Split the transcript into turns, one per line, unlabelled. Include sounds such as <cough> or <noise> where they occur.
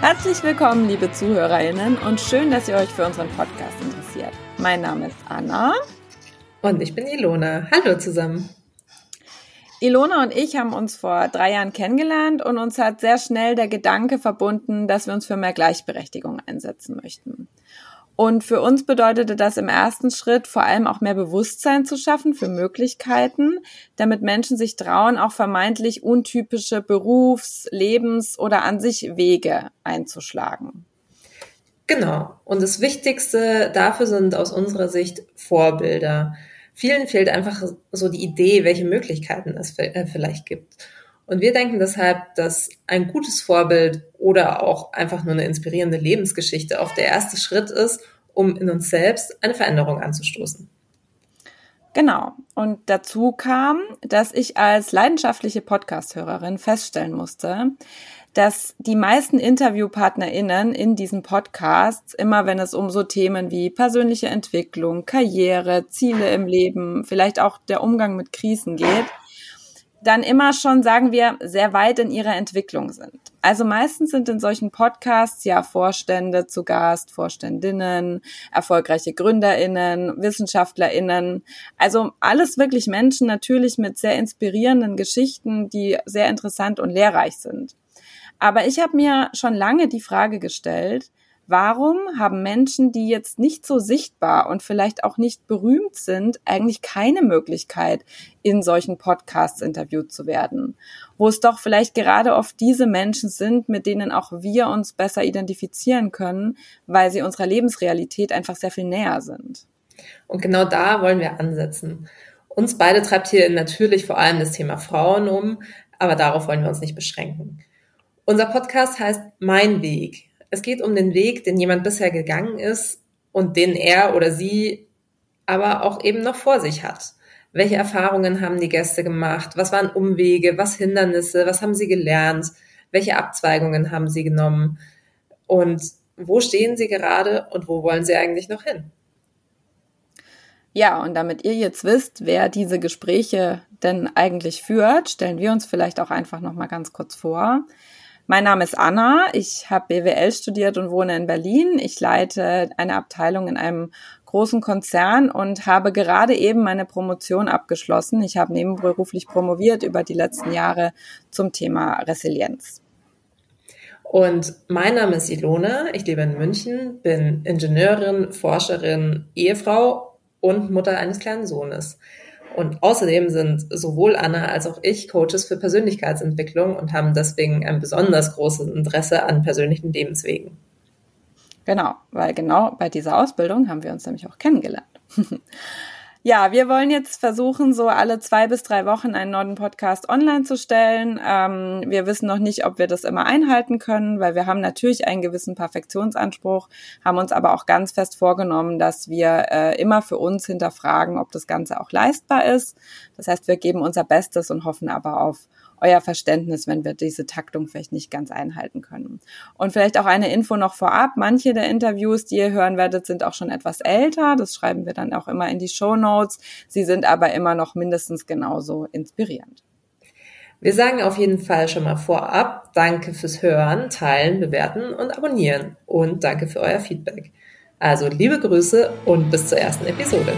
Herzlich willkommen, liebe ZuhörerInnen, und schön, dass ihr euch für unseren Podcast interessiert. Mein Name ist Anna.
Und ich bin Ilona. Hallo zusammen.
Ilona und ich haben uns vor drei Jahren kennengelernt und uns hat sehr schnell der Gedanke verbunden, dass wir uns für mehr Gleichberechtigung einsetzen möchten. Und für uns bedeutete das im ersten Schritt vor allem auch mehr Bewusstsein zu schaffen für Möglichkeiten, damit Menschen sich trauen, auch vermeintlich untypische Berufs-, Lebens- oder an sich Wege einzuschlagen.
Genau. Und das Wichtigste dafür sind aus unserer Sicht Vorbilder. Vielen fehlt einfach so die Idee, welche Möglichkeiten es äh, vielleicht gibt. Und wir denken deshalb, dass ein gutes Vorbild oder auch einfach nur eine inspirierende Lebensgeschichte auch der erste Schritt ist, um in uns selbst eine Veränderung anzustoßen.
Genau. Und dazu kam, dass ich als leidenschaftliche Podcast-Hörerin feststellen musste, dass die meisten InterviewpartnerInnen in diesen Podcasts, immer wenn es um so Themen wie persönliche Entwicklung, Karriere, Ziele im Leben, vielleicht auch der Umgang mit Krisen geht, dann immer schon, sagen wir, sehr weit in ihrer Entwicklung sind. Also meistens sind in solchen Podcasts ja Vorstände zu Gast, Vorständinnen, erfolgreiche Gründerinnen, Wissenschaftlerinnen. Also alles wirklich Menschen natürlich mit sehr inspirierenden Geschichten, die sehr interessant und lehrreich sind. Aber ich habe mir schon lange die Frage gestellt, Warum haben Menschen, die jetzt nicht so sichtbar und vielleicht auch nicht berühmt sind, eigentlich keine Möglichkeit, in solchen Podcasts interviewt zu werden? Wo es doch vielleicht gerade oft diese Menschen sind, mit denen auch wir uns besser identifizieren können, weil sie unserer Lebensrealität einfach sehr viel näher sind.
Und genau da wollen wir ansetzen. Uns beide treibt hier natürlich vor allem das Thema Frauen um, aber darauf wollen wir uns nicht beschränken. Unser Podcast heißt Mein Weg es geht um den Weg, den jemand bisher gegangen ist und den er oder sie aber auch eben noch vor sich hat. Welche Erfahrungen haben die Gäste gemacht? Was waren Umwege? Was Hindernisse? Was haben sie gelernt? Welche Abzweigungen haben sie genommen? Und wo stehen sie gerade und wo wollen sie eigentlich noch hin?
Ja, und damit ihr jetzt wisst, wer diese Gespräche denn eigentlich führt, stellen wir uns vielleicht auch einfach noch mal ganz kurz vor. Mein Name ist Anna. Ich habe BWL studiert und wohne in Berlin. Ich leite eine Abteilung in einem großen Konzern und habe gerade eben meine Promotion abgeschlossen. Ich habe nebenberuflich promoviert über die letzten Jahre zum Thema Resilienz.
Und mein Name ist Ilona. Ich lebe in München, bin Ingenieurin, Forscherin, Ehefrau und Mutter eines kleinen Sohnes. Und außerdem sind sowohl Anna als auch ich Coaches für Persönlichkeitsentwicklung und haben deswegen ein besonders großes Interesse an persönlichen Lebenswegen.
Genau, weil genau bei dieser Ausbildung haben wir uns nämlich auch kennengelernt. <laughs> Ja, wir wollen jetzt versuchen, so alle zwei bis drei Wochen einen neuen Podcast online zu stellen. Ähm, wir wissen noch nicht, ob wir das immer einhalten können, weil wir haben natürlich einen gewissen Perfektionsanspruch, haben uns aber auch ganz fest vorgenommen, dass wir äh, immer für uns hinterfragen, ob das Ganze auch leistbar ist. Das heißt, wir geben unser Bestes und hoffen aber auf euer Verständnis, wenn wir diese Taktung vielleicht nicht ganz einhalten können. Und vielleicht auch eine Info noch vorab. Manche der Interviews, die ihr hören werdet, sind auch schon etwas älter. Das schreiben wir dann auch immer in die Show Notes. Sie sind aber immer noch mindestens genauso inspirierend.
Wir sagen auf jeden Fall schon mal vorab Danke fürs Hören, Teilen, Bewerten und Abonnieren und danke für euer Feedback. Also liebe Grüße und bis zur ersten Episode.